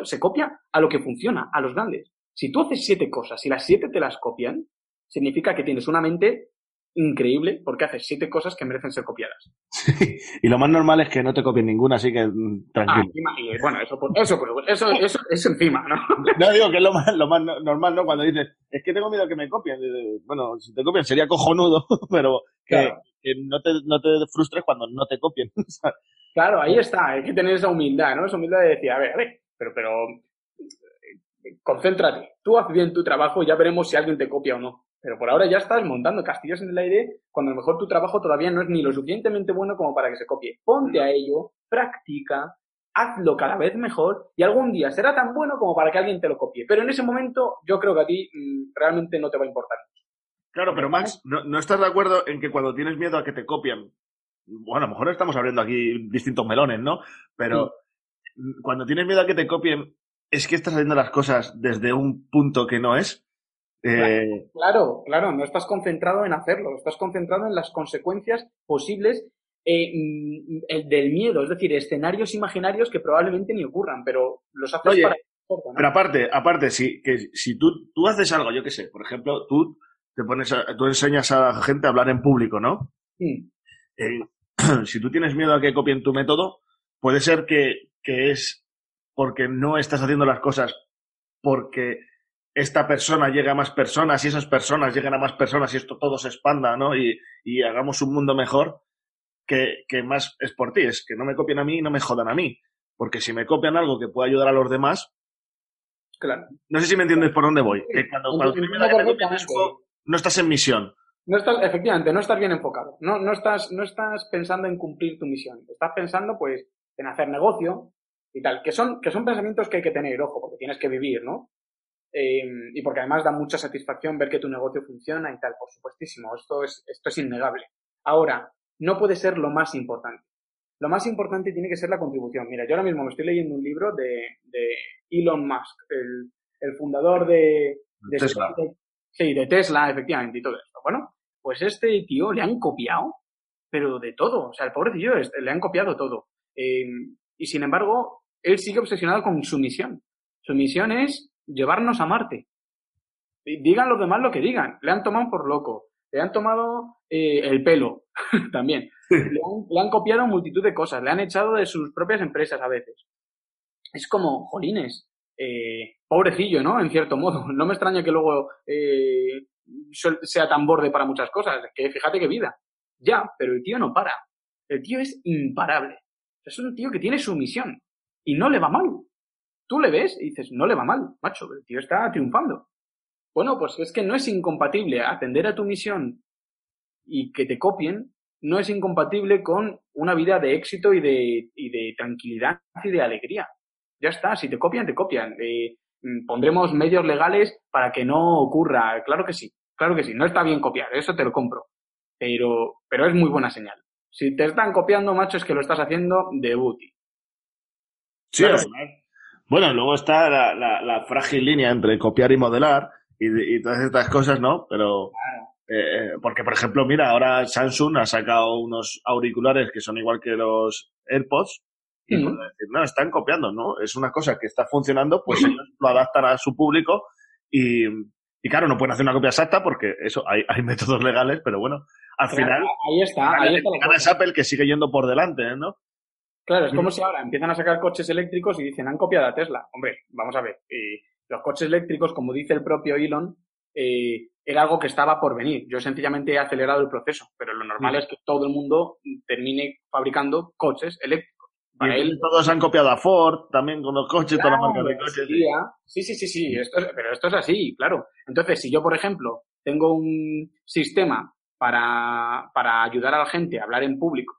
se copia a lo que funciona, a los grandes. Si tú haces siete cosas y las siete te las copian, significa que tienes una mente increíble porque haces siete cosas que merecen ser copiadas. y lo más normal es que no te copien ninguna, así que mm, tranquilo. Ah, bueno, eso, eso, eso, eso, es encima, ¿no? no digo que es lo más, lo más normal, ¿no? Cuando dices, es que tengo miedo que me copien. Bueno, si te copian sería cojonudo, pero que, que no, te, no te frustres cuando no te copien. claro, ahí está, hay que tener esa humildad, ¿no? Esa humildad de decir, a ver, a ver, pero, pero concéntrate, tú haz bien tu trabajo y ya veremos si alguien te copia o no. Pero por ahora ya estás montando castillos en el aire cuando a lo mejor tu trabajo todavía no es ni lo suficientemente bueno como para que se copie. Ponte a ello, practica, hazlo cada vez mejor y algún día será tan bueno como para que alguien te lo copie. Pero en ese momento yo creo que a ti mm, realmente no te va a importar. Claro, pero Max, ¿no, estás de acuerdo en que cuando tienes miedo a que te copien, bueno, a lo mejor estamos abriendo aquí distintos melones, ¿no? Pero cuando tienes miedo a que te copien, ¿es que estás haciendo las cosas desde un punto que no es? Eh, claro, claro, no estás concentrado en hacerlo, estás concentrado en las consecuencias posibles eh, mm, del miedo, es decir, escenarios imaginarios que probablemente ni ocurran, pero los haces para... Pero aparte, aparte, si, que, si tú, tú haces algo, yo qué sé, por ejemplo, tú te pones tú enseñas a la gente a hablar en público, ¿no? Sí. Eh, si tú tienes miedo a que copien tu método, puede ser que, que es porque no estás haciendo las cosas porque esta persona llegue a más personas y esas personas lleguen a más personas y esto todo se expanda, ¿no? Y, y hagamos un mundo mejor que, que, más es por ti, es que no me copien a mí y no me jodan a mí. Porque si me copian algo que pueda ayudar a los demás, claro. No sé si me entiendes por dónde voy. Que cuando, cuando no estás en misión. No estás, efectivamente, no estás bien enfocado. No, no, estás, no estás pensando en cumplir tu misión. Estás pensando, pues, en hacer negocio y tal. Que son, que son pensamientos que hay que tener, ojo, porque tienes que vivir, ¿no? Eh, y porque además da mucha satisfacción ver que tu negocio funciona y tal, por supuestísimo. Esto es, esto es innegable. Ahora, no puede ser lo más importante. Lo más importante tiene que ser la contribución. Mira, yo ahora mismo me estoy leyendo un libro de, de Elon Musk, el, el fundador de, de Tesla. Sí, de Tesla, efectivamente, y todo esto. Bueno, pues este tío le han copiado, pero de todo. O sea, el pobrecillo le han copiado todo. Em, y sin embargo, él sigue obsesionado con su misión. Su misión es llevarnos a Marte. Digan los demás lo que digan. Le han tomado por loco. Le han tomado eh, el pelo también. Le han, copiado multitud de cosas. Le han echado de sus propias empresas a veces. Es como, jolines, eh, pobrecillo, ¿no? En cierto modo. No me extraña que luego eh, sea tan borde para muchas cosas. Que fíjate qué vida. Ya, pero el tío no para. El tío es imparable. Es un tío que tiene su misión y no le va mal. Tú le ves y dices, no le va mal, macho, el tío está triunfando. Bueno, pues es que no es incompatible atender a tu misión y que te copien, no es incompatible con una vida de éxito y de, y de tranquilidad y de alegría. Ya está, si te copian, te copian. Eh, mm, pondremos medios legales para que no ocurra. Claro que sí, claro que sí. No está bien copiar, eso te lo compro. Pero, pero es muy buena señal. Si te están copiando, macho, es que lo estás haciendo de útil. Sí, Bueno, luego está la, frágil línea entre copiar y modelar y, todas estas cosas, ¿no? Pero. Eh, porque, por ejemplo, mira, ahora Samsung ha sacado unos auriculares que son igual que los AirPods y decir, no, están copiando, ¿no? Es una cosa que está funcionando, pues ellos lo adaptan a su público y, y claro, no pueden hacer una copia exacta porque eso, hay, hay métodos legales, pero bueno, al final. Ahí está, ahí está. es Apple que sigue yendo por delante, ¿no? Claro, es como si ahora empiezan a sacar coches eléctricos y dicen, han copiado a Tesla. Hombre, vamos a ver. Eh, los coches eléctricos, como dice el propio Elon, eh, era algo que estaba por venir. Yo sencillamente he acelerado el proceso, pero lo normal es que todo el mundo termine fabricando coches eléctricos. Para él, todos han copiado a Ford, también con los coches, toda la marca de coches. Sí, sí, sí, sí, esto pero esto es así, claro. Entonces, si yo, por ejemplo, tengo un sistema para, para ayudar a la gente a hablar en público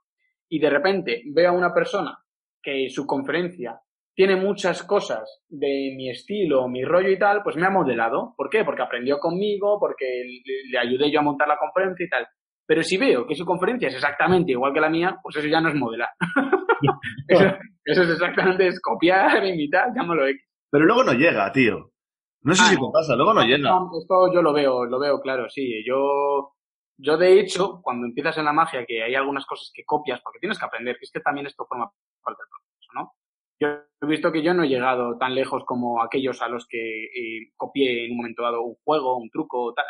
y de repente veo a una persona que su conferencia tiene muchas cosas de mi estilo, mi rollo y tal, pues me ha modelado. ¿Por qué? Porque aprendió conmigo, porque le ayudé yo a montar la conferencia y tal. Pero si veo que su conferencia es exactamente igual que la mía, pues eso ya no es modelar. eso, es exactamente es copiar, imitar, llámalo X. Pero luego no llega, tío. No sé si te pasa, luego no, llega. Esto yo lo veo, lo veo claro, sí. Yo, yo de hecho, cuando empiezas en la magia, que hay algunas cosas que copias, porque tienes que aprender, que es que también esto forma parte del proceso, ¿no? Yo he visto que yo no he llegado tan lejos como aquellos a los que eh, copié en un momento dado un juego, un truco, tal.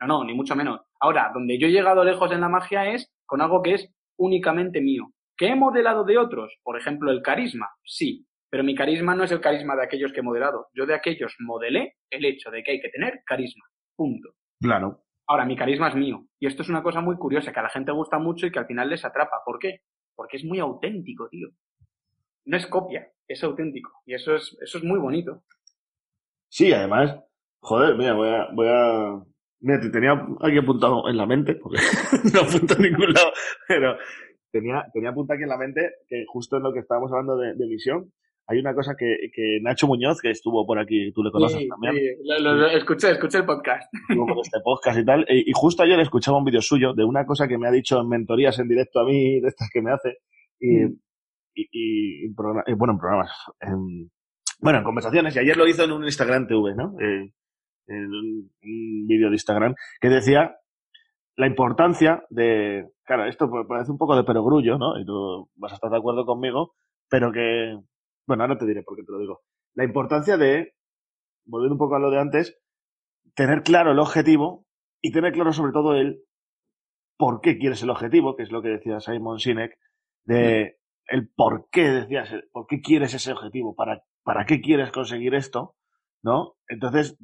No, no, ni mucho menos. Ahora, donde yo he llegado lejos en la magia es con algo que es únicamente mío. ¿Que he modelado de otros? Por ejemplo, el carisma. Sí, pero mi carisma no es el carisma de aquellos que he modelado. Yo de aquellos modelé el hecho de que hay que tener carisma. Punto. Claro. Ahora, mi carisma es mío. Y esto es una cosa muy curiosa, que a la gente gusta mucho y que al final les atrapa. ¿Por qué? Porque es muy auténtico, tío. No es copia, es auténtico. Y eso es, eso es muy bonito. Sí, además, joder, mira, voy a, voy a, Mira, te tenía aquí apuntado en la mente, porque no apunto en ningún lado, pero tenía, tenía punta aquí en la mente que justo en lo que estábamos hablando de, de misión, hay una cosa que, que, Nacho Muñoz, que estuvo por aquí, tú le conoces sí, también. Sí, lo, lo, escuché, escuché el podcast. Estuvo por este podcast y tal. Y, y justo ayer escuchaba un vídeo suyo de una cosa que me ha dicho en mentorías en directo a mí, de estas que me hace. Y, mm. y, y, programa, bueno, en programas. En, bueno, en conversaciones. Y ayer lo hizo en un Instagram TV, ¿no? Eh, en un, un vídeo de Instagram que decía la importancia de, claro, esto parece un poco de perogrullo, ¿no? Y tú vas a estar de acuerdo conmigo, pero que, bueno, ahora te diré por qué te lo digo. La importancia de, volviendo un poco a lo de antes, tener claro el objetivo y tener claro sobre todo el por qué quieres el objetivo, que es lo que decía Simon Sinek, de el por qué decías, por qué quieres ese objetivo, para, para qué quieres conseguir esto, ¿no? Entonces,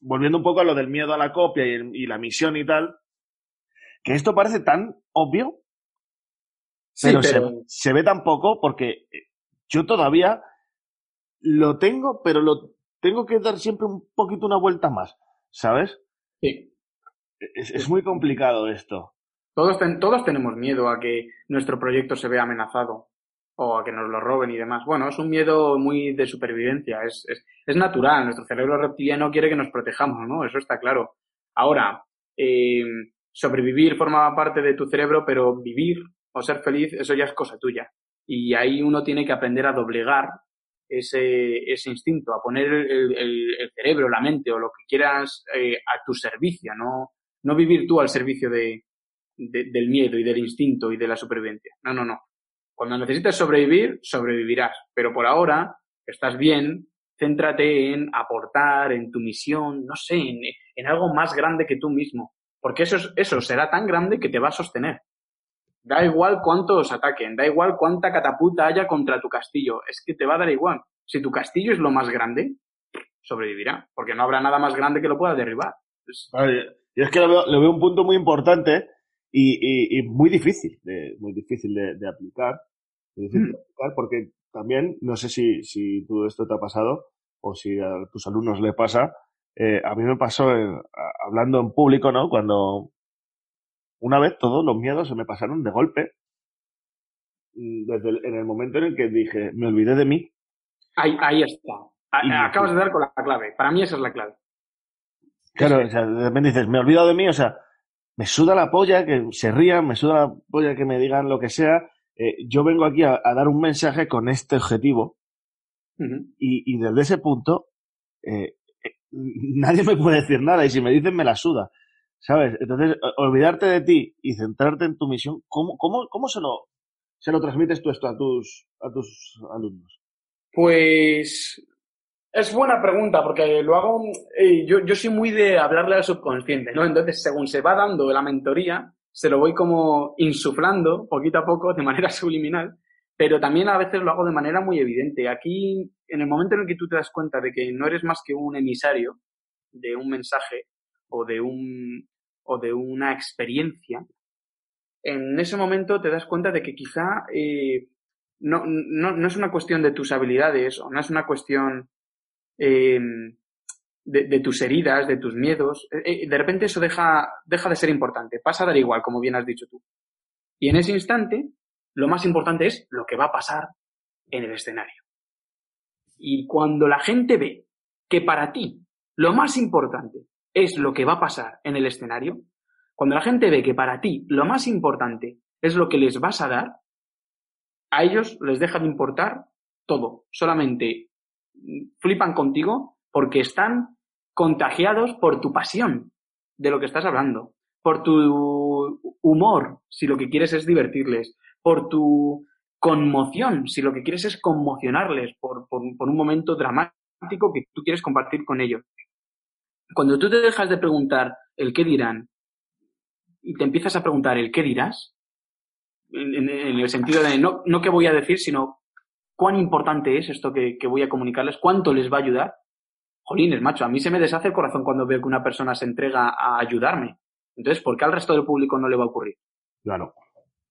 volviendo un poco a lo del miedo a la copia y, y la misión y tal, que esto parece tan obvio, sí, pero, pero... Se, se, ve tan poco porque yo todavía lo tengo, pero lo tengo que dar siempre un poquito una vuelta más, ¿sabes? Sí. Es, es muy complicado esto. Todos, ten, todos tenemos miedo a que nuestro proyecto se vea amenazado o a que nos lo roben y demás. Bueno, es un miedo muy de supervivencia, es, es, es natural, nuestro cerebro reptiliano quiere que nos protejamos, ¿no? Eso está claro. Ahora, eh, sobrevivir forma parte de tu cerebro, pero vivir o ser feliz, eso ya es cosa tuya. Y ahí uno tiene que aprender a doblegar ese, ese instinto, a poner el, el, cerebro, la mente o lo que quieras eh, a tu servicio, no, no vivir tú al servicio de, de, del miedo y del instinto y de la supervivencia. No, no, no. Cuando necesites sobrevivir, sobrevivirás. Pero por ahora, estás bien, céntrate en aportar, en tu misión, no sé, en, en algo más grande que tú mismo. Porque eso, eso será tan grande que te va a sostener. Da igual cuántos ataquen, da igual cuánta catapulta haya contra tu castillo, es que te va a dar igual. Si tu castillo es lo más grande, sobrevivirá, porque no habrá nada más grande que lo pueda derribar. Es... Yo es que lo veo, un punto muy importante y, y, y muy difícil, de, muy difícil de, de aplicar, muy difícil mm. de aplicar, porque también, no sé si, si todo esto te ha pasado o si a tus alumnos le pasa, eh, a mí me pasó en, hablando en público, ¿no? Cuando una vez todos los miedos se me pasaron de golpe. mm, Desde el, en el momento en el que dije, me olvidé de mí. Ahí, ahí está. A, Y- Acabas de dar con la clave. Para mí esa es la clave. Claro, o sea, de repente dices, me he olvidado de mí, o sea, me suda la polla que se rían, me suda la polla que me digan lo que sea. Eh, yo vengo aquí a, a dar un mensaje con este objetivo y, y desde ese punto eh, eh, nadie me puede decir nada y si me dicen me la suda, ¿sabes? Entonces, olvidarte de ti y centrarte en tu misión, ¿cómo, cómo, cómo se, lo, se lo transmites tú esto a tus, a tus alumnos? Pues es buena pregunta porque lo hago, yo, yo soy muy de hablarle al subconsciente, ¿no? Entonces, según se va dando la mentoría, se lo voy como insuflando poquito a poco de manera subliminal, pero también a veces lo hago de manera muy evidente. Aquí, en el momento en el que tú te das cuenta de que no eres más que un emisario de un mensaje o de un o de una experiencia, en ese momento te das cuenta de que quizá eh, no, no, no es una cuestión de tus habilidades o no es una cuestión eh, de, de, tus heridas, de tus miedos. Eh, de repente eso deja, deja de ser importante, pasa a dar igual, como bien has dicho tú. Y en ese instante, lo más importante es lo que va a pasar en el escenario. Y cuando la gente ve que para ti lo más importante es lo que va a pasar en el escenario, cuando la gente ve que para ti lo más importante es lo que les vas a dar, a ellos les deja de importar todo. Solamente flipan contigo porque están contagiados por tu pasión de lo que estás hablando, por tu humor, si lo que quieres es divertirles, por tu conmoción, si lo que quieres es conmocionarles por, por, por un momento dramático que tú quieres compartir con ellos. Cuando tú te dejas de preguntar el qué dirán y te empiezas a preguntar el qué dirás, en, en, en el sentido de no, no qué voy a decir, sino cuán importante es esto que, que, voy a comunicarles, cuánto les va a ayudar. Jolines, macho, a mí se me deshace el corazón cuando veo que una persona se entrega a ayudarme. Entonces, ¿por qué al resto del público no le va a ocurrir? Claro.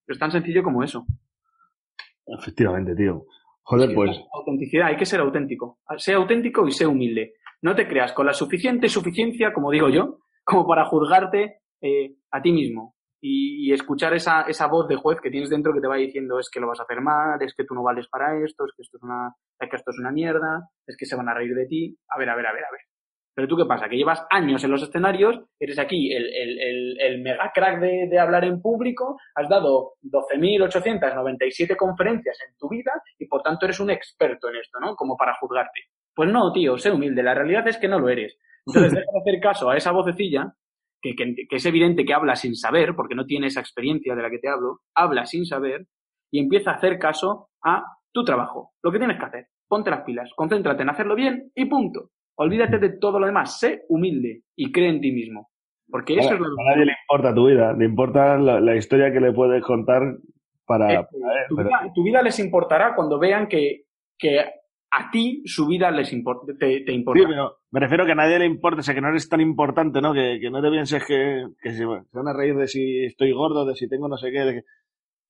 Es tan sencillo como eso. Efectivamente, tío. Joder, sí, pues. Autenticidad, hay que ser auténtico. Sé auténtico y sé humilde. No te creas con la suficiente suficiencia, como digo yo, como para juzgarte eh, a ti mismo. y, escuchar esa, esa voz de juez que tienes dentro que te va diciendo es que lo vas a hacer mal, es que tú no vales para esto, es que esto es una, es que esto es una mierda, es que se van a reír de ti. A ver, a ver, a ver, a ver. Pero tú qué pasa, que llevas años en los escenarios, eres aquí el, el, el, el mega crack de, de, hablar en público, has dado 12.897 conferencias en tu vida y por tanto eres un experto en esto, ¿no? Como para juzgarte. Pues no, tío, sé humilde, la realidad es que no lo eres. Entonces deja de hacer caso a esa vocecilla, que, que, que es evidente que habla sin saber, porque no tiene esa experiencia de la que te hablo, habla sin saber y empieza a hacer caso a tu trabajo, lo que tienes que hacer. Ponte las pilas, concéntrate en hacerlo bien y punto. Olvídate de todo lo demás, sé humilde y cree en ti mismo. Porque eso es lo A nadie le importa tu vida, le importa la, la historia que le puedes contar para... Eh, para tu, pero... vida, tu, vida, les importará cuando vean que, que a ti su vida les import te, te, importa. Sí, pero me refiero a que a nadie le importa, o sea, que no eres tan importante, ¿no? Que, que no te pienses que, que se, se, van a reír de si estoy gordo, de si tengo no sé qué, de que,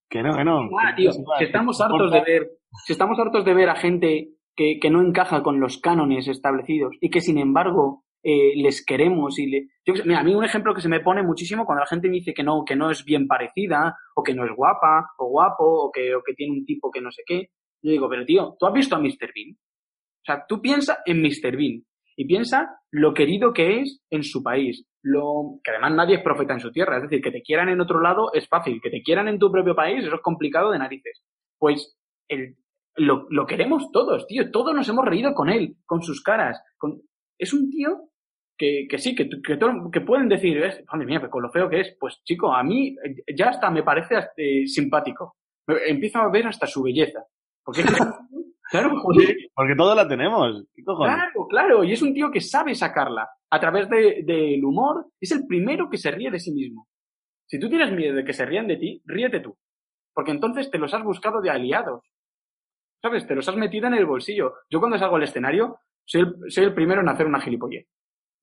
que no, que no. Ah, tío, si estamos hartos de ver, si estamos hartos de ver a gente que, que, no encaja con los cánones establecidos y que sin embargo eh, les queremos y le... Yo, mira, a mí un ejemplo que se me pone muchísimo cuando la gente me dice que no, que no es bien parecida o que no es guapa o guapo o que, o que tiene un tipo que no sé qué. Yo digo, pero tío, ¿tú has visto a Mr. Bean? O sea, tú piensa en Mr. Bean y piensa lo querido que es en su país. Lo, que además nadie es profeta en su tierra. Es decir, que te quieran en otro lado es fácil. Que te quieran en tu propio país, eso es complicado de narices. Pues el, lo, lo, queremos todos, tío. Todos nos hemos reído con él, con sus caras. Con... Es un tío que, que sí, que, que, pueden decir, madre mía, con lo feo que es. Pues chico, a mí ya hasta me parece eh, simpático. Empiezo a ver hasta su belleza. Porque claro, joder. Porque todos la tenemos. ¿Qué cojones? Claro, claro. Y es un tío que sabe sacarla a través del de, de humor. Es el primero que se ríe de sí mismo. Si tú tienes miedo de que se rían de ti, ríete tú. Porque entonces te los has buscado de aliados. ¿Sabes? Te los has metido en el bolsillo. Yo cuando salgo al escenario, soy el, soy el primero en hacer una gilipollez.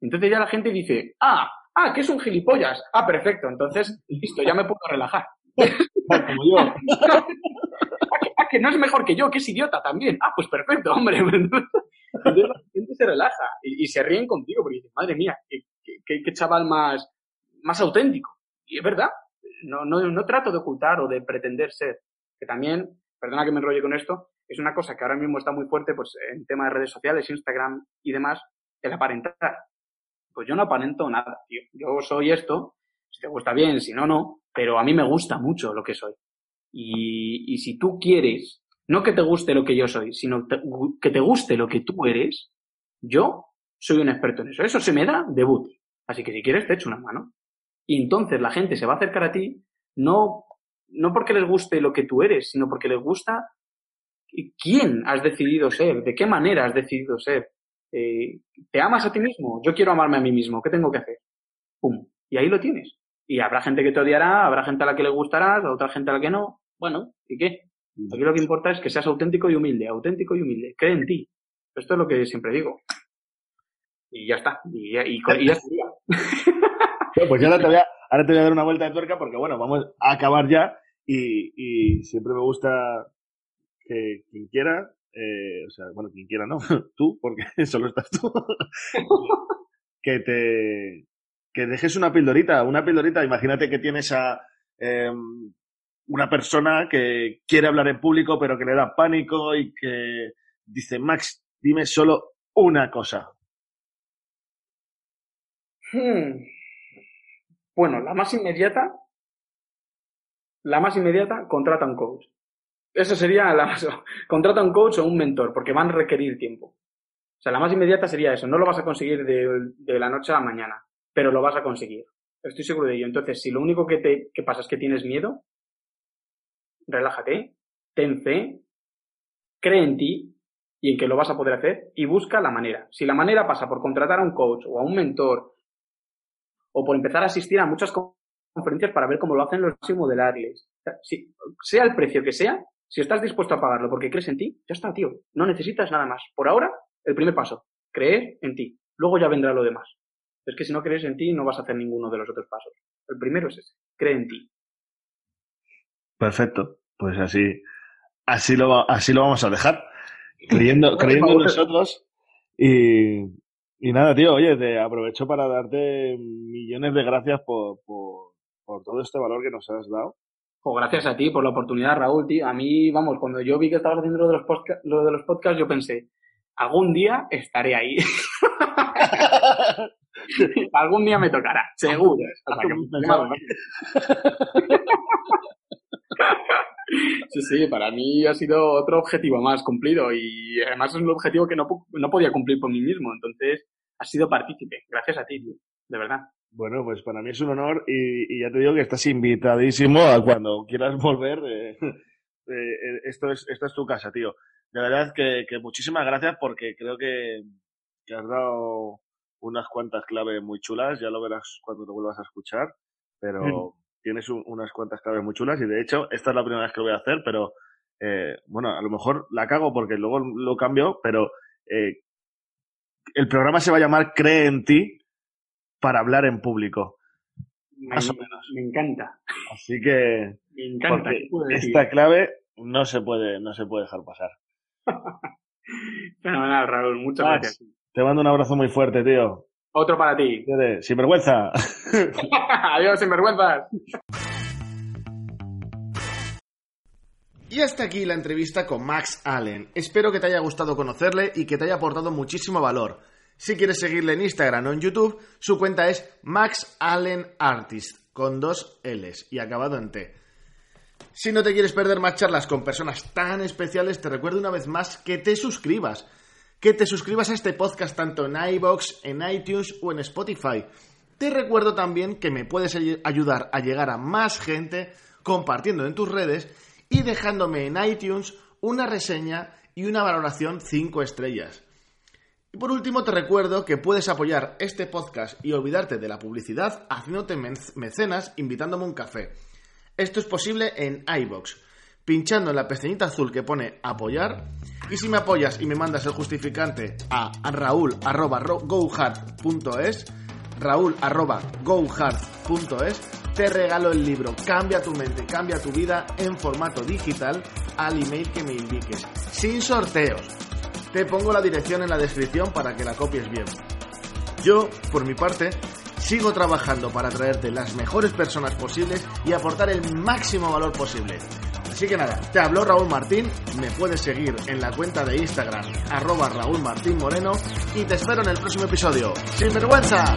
Entonces ya la gente dice, ah, ah, que es un gilipollas. Ah, perfecto. Entonces, listo, ya me puedo relajar. Como yo. que, ah, que, no es mejor que yo, que es idiota también. Ah, pues perfecto, hombre. Entonces la gente se relaja y, se ríen contigo porque dicen, madre mía, qué chaval más, más auténtico. Y es verdad. No, no, no trato de ocultar o de pretender ser. Que también, perdona que me enrolle con esto, es una cosa que ahora mismo está muy fuerte pues en tema de redes sociales, Instagram y demás, el aparentar. Pues yo no aparento nada, tío. Yo soy esto, si te gusta bien, si no, no, pero a mí me gusta mucho lo que soy. Y, si tú quieres, no que te guste lo que yo soy, sino que te guste lo que tú eres, yo soy un experto en eso. Eso se me da debut. Así que si quieres te echo una mano. Y entonces la gente se va a acercar a ti no, no porque les guste lo que tú eres, sino porque les gusta quién has decidido ser, de qué manera has decidido ser. Eh, ¿Te amas a ti mismo? Yo quiero amarme a mí mismo. ¿Qué tengo que hacer? ¡Pum! Y ahí lo tienes. Y habrá gente que te odiará, habrá gente a la que le gustarás, a otra gente a la que no. Bueno, ¿y qué? Aquí lo que importa es que seas auténtico y humilde, auténtico y humilde. Cree en ti. Esto es lo que siempre digo. Y ya está. Y ya, y, y ya estaría. pues ya ahora te, voy a, ahora te voy a dar una vuelta de tuerca porque, bueno, vamos a acabar ya. Y, y siempre me gusta que quien quiera, eh, o sea, bueno, quien quiera no, tú, porque solo estás tú, que te que dejes una pildorita, una pildorita, imagínate que tienes a eh, una persona que quiere hablar en público pero que le da pánico y que dice, Max, dime solo una cosa. Hmm. Bueno, la más inmediata, la más inmediata, contrata un coach. Eso sería la más... Contrata un coach o un mentor, porque van a requerir tiempo. O sea, la más inmediata sería eso. No lo vas a conseguir de, de la noche a la mañana, pero lo vas a conseguir. Estoy seguro de ello. Entonces, si lo único que te que pasa es que tienes miedo, relájate, ten fe, cree en ti y en que lo vas a poder hacer y busca la manera. Si la manera pasa por contratar a un coach o a un mentor o por empezar a asistir a muchas conferencias para ver cómo lo hacen los y modelarles, si, sea el precio que sea, si estás dispuesto a pagarlo porque crees en ti, ya está, tío. No necesitas nada más. Por ahora, el primer paso, creer en ti. Luego ya vendrá lo demás. Es que si no crees en ti, no vas a hacer ninguno de los otros pasos. El primero es ese, cree en ti. Perfecto. Pues así, así lo, así lo vamos a dejar. Creyendo, creyendo en nosotros. Y, y nada, tío, oye, te aprovecho para darte millones de gracias por, por, por todo este valor que nos has dado. Pues gracias a ti por la oportunidad, Raúl, tío. A mí, vamos, cuando yo vi que estabas haciendo lo de los, podca- lo de los podcasts, yo pensé, algún día estaré ahí. algún día me tocará, seguro. Sea, que. Sí, sí, para mí ha sido otro objetivo más cumplido y además es un objetivo que no, no podía cumplir por mí mismo. Entonces, has sido partícipe. Gracias a ti, tío. De verdad. Bueno, pues para mí es un honor y, y ya te digo que estás invitadísimo a cuando quieras volver. eh, eh, esto, es, esto es tu casa, tío. De verdad que, que muchísimas gracias porque creo que, que has dado unas cuantas claves muy chulas. Ya lo verás cuando te vuelvas a escuchar. Pero tienes un- unas cuantas claves muy chulas y de hecho esta es la primera vez que lo voy a hacer, pero eh, bueno, a lo mejor la cago porque luego lo cambio, pero eh, el programa se va a llamar Cree en ti para hablar en público. Me, Más o menos. me encanta. Así que Me encanta. esta clave no se puede, no se puede dejar pasar. Fenomenal, Raúl. Muchas Max. gracias. Te mando un abrazo muy fuerte, tío. Otro para ti. Sin vergüenza. Adiós, sinvergüenzas. Y hasta aquí la entrevista con Max Allen. Espero que te haya gustado conocerle y que te haya aportado muchísimo valor. Si quieres seguirle en Instagram o en YouTube, su cuenta es Max Allen Artist, con dos L's y acabado en T. Si no te quieres perder más charlas con personas tan especiales, te recuerdo una vez más que te suscribas. Que te suscribas a este podcast tanto en iBox, en iTunes o en Spotify. Te recuerdo también que me puedes ay- ayudar a llegar a más gente compartiendo en tus redes y dejándome en iTunes una reseña y una valoración 5 estrellas. Y por último te recuerdo que puedes apoyar este podcast y olvidarte de la publicidad haciéndote mec- mecenas invitándome un café. Esto es posible en iBox, pinchando en la pestañita azul que pone apoyar y si me apoyas y me mandas el justificante a raúl@gohard.es, raúl@gohard.es, te regalo el libro Cambia tu mente, cambia tu vida en formato digital al email que me indiques, sin sorteos. Te pongo la dirección en la descripción para que la copies bien. Yo, por mi parte, sigo trabajando para traerte las mejores personas posibles y aportar el máximo valor posible. Así que nada, te habló Raúl Martín, me puedes seguir en la cuenta de Instagram, arroba Raúl Martín Moreno, y te espero en el próximo episodio. ¡Sin vergüenza!